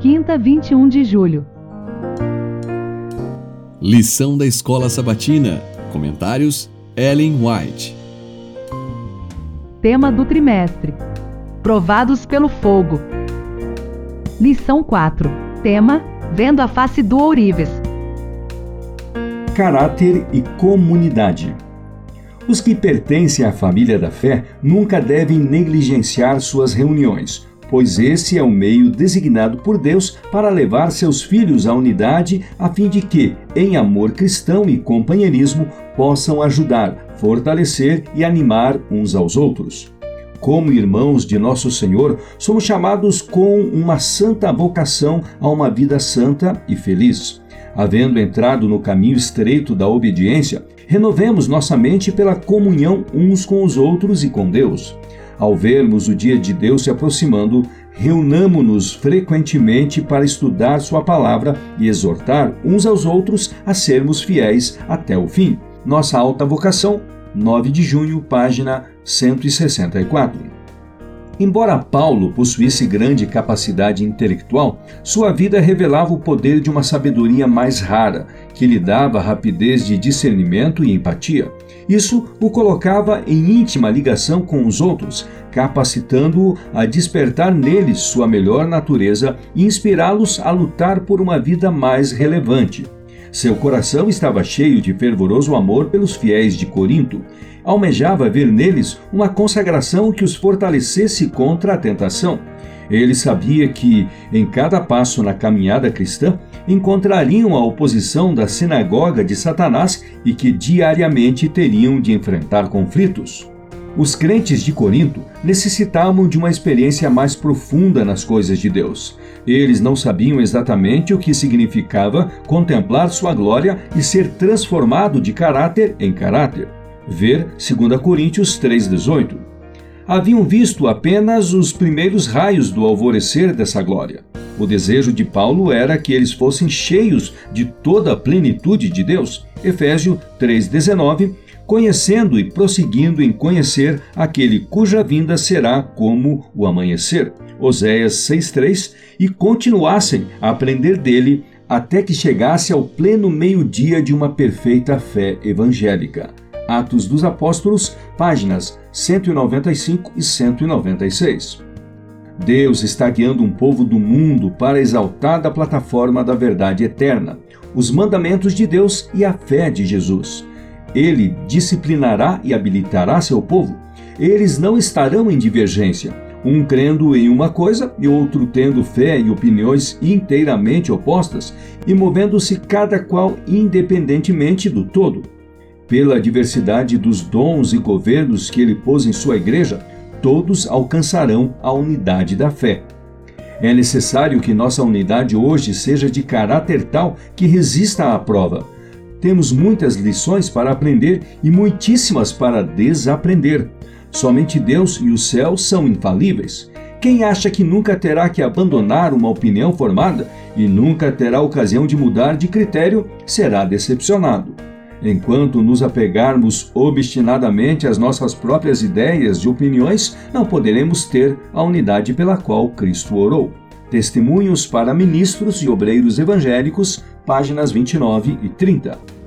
quinta, 21 de julho. Lição da Escola Sabatina. Comentários: Ellen White. Tema do trimestre: Provados pelo fogo. Lição 4. Tema: Vendo a face do ourives. Caráter e comunidade. Os que pertencem à família da fé nunca devem negligenciar suas reuniões, pois esse é o meio designado por Deus para levar seus filhos à unidade, a fim de que, em amor cristão e companheirismo, possam ajudar, fortalecer e animar uns aos outros. Como irmãos de nosso Senhor, somos chamados com uma santa vocação a uma vida santa e feliz. Havendo entrado no caminho estreito da obediência, renovemos nossa mente pela comunhão uns com os outros e com Deus. Ao vermos o dia de Deus se aproximando, reunamo-nos frequentemente para estudar Sua palavra e exortar uns aos outros a sermos fiéis até o fim. Nossa alta vocação, 9 de junho, página 164. Embora Paulo possuísse grande capacidade intelectual, sua vida revelava o poder de uma sabedoria mais rara, que lhe dava rapidez de discernimento e empatia. Isso o colocava em íntima ligação com os outros, capacitando-o a despertar neles sua melhor natureza e inspirá-los a lutar por uma vida mais relevante. Seu coração estava cheio de fervoroso amor pelos fiéis de Corinto. Almejava ver neles uma consagração que os fortalecesse contra a tentação. Ele sabia que, em cada passo na caminhada cristã, encontrariam a oposição da sinagoga de Satanás e que diariamente teriam de enfrentar conflitos. Os crentes de Corinto necessitavam de uma experiência mais profunda nas coisas de Deus. Eles não sabiam exatamente o que significava contemplar sua glória e ser transformado de caráter em caráter. Ver 2 Coríntios 3,18. Haviam visto apenas os primeiros raios do alvorecer dessa glória. O desejo de Paulo era que eles fossem cheios de toda a plenitude de Deus. Efésio 3,19 conhecendo e prosseguindo em conhecer aquele cuja vinda será como o amanhecer. Oséias 6:3 e continuassem a aprender dele até que chegasse ao pleno meio-dia de uma perfeita fé evangélica. Atos dos Apóstolos, páginas 195 e 196. Deus está guiando um povo do mundo para a exaltada plataforma da verdade eterna, os mandamentos de Deus e a fé de Jesus. Ele disciplinará e habilitará seu povo. Eles não estarão em divergência, um crendo em uma coisa e outro tendo fé e opiniões inteiramente opostas e movendo-se cada qual independentemente do todo. Pela diversidade dos dons e governos que ele pôs em sua igreja, todos alcançarão a unidade da fé. É necessário que nossa unidade hoje seja de caráter tal que resista à prova temos muitas lições para aprender e muitíssimas para desaprender. Somente Deus e o céu são infalíveis. Quem acha que nunca terá que abandonar uma opinião formada e nunca terá ocasião de mudar de critério será decepcionado. Enquanto nos apegarmos obstinadamente às nossas próprias ideias e opiniões, não poderemos ter a unidade pela qual Cristo orou. Testemunhos para ministros e obreiros evangélicos, páginas 29 e 30.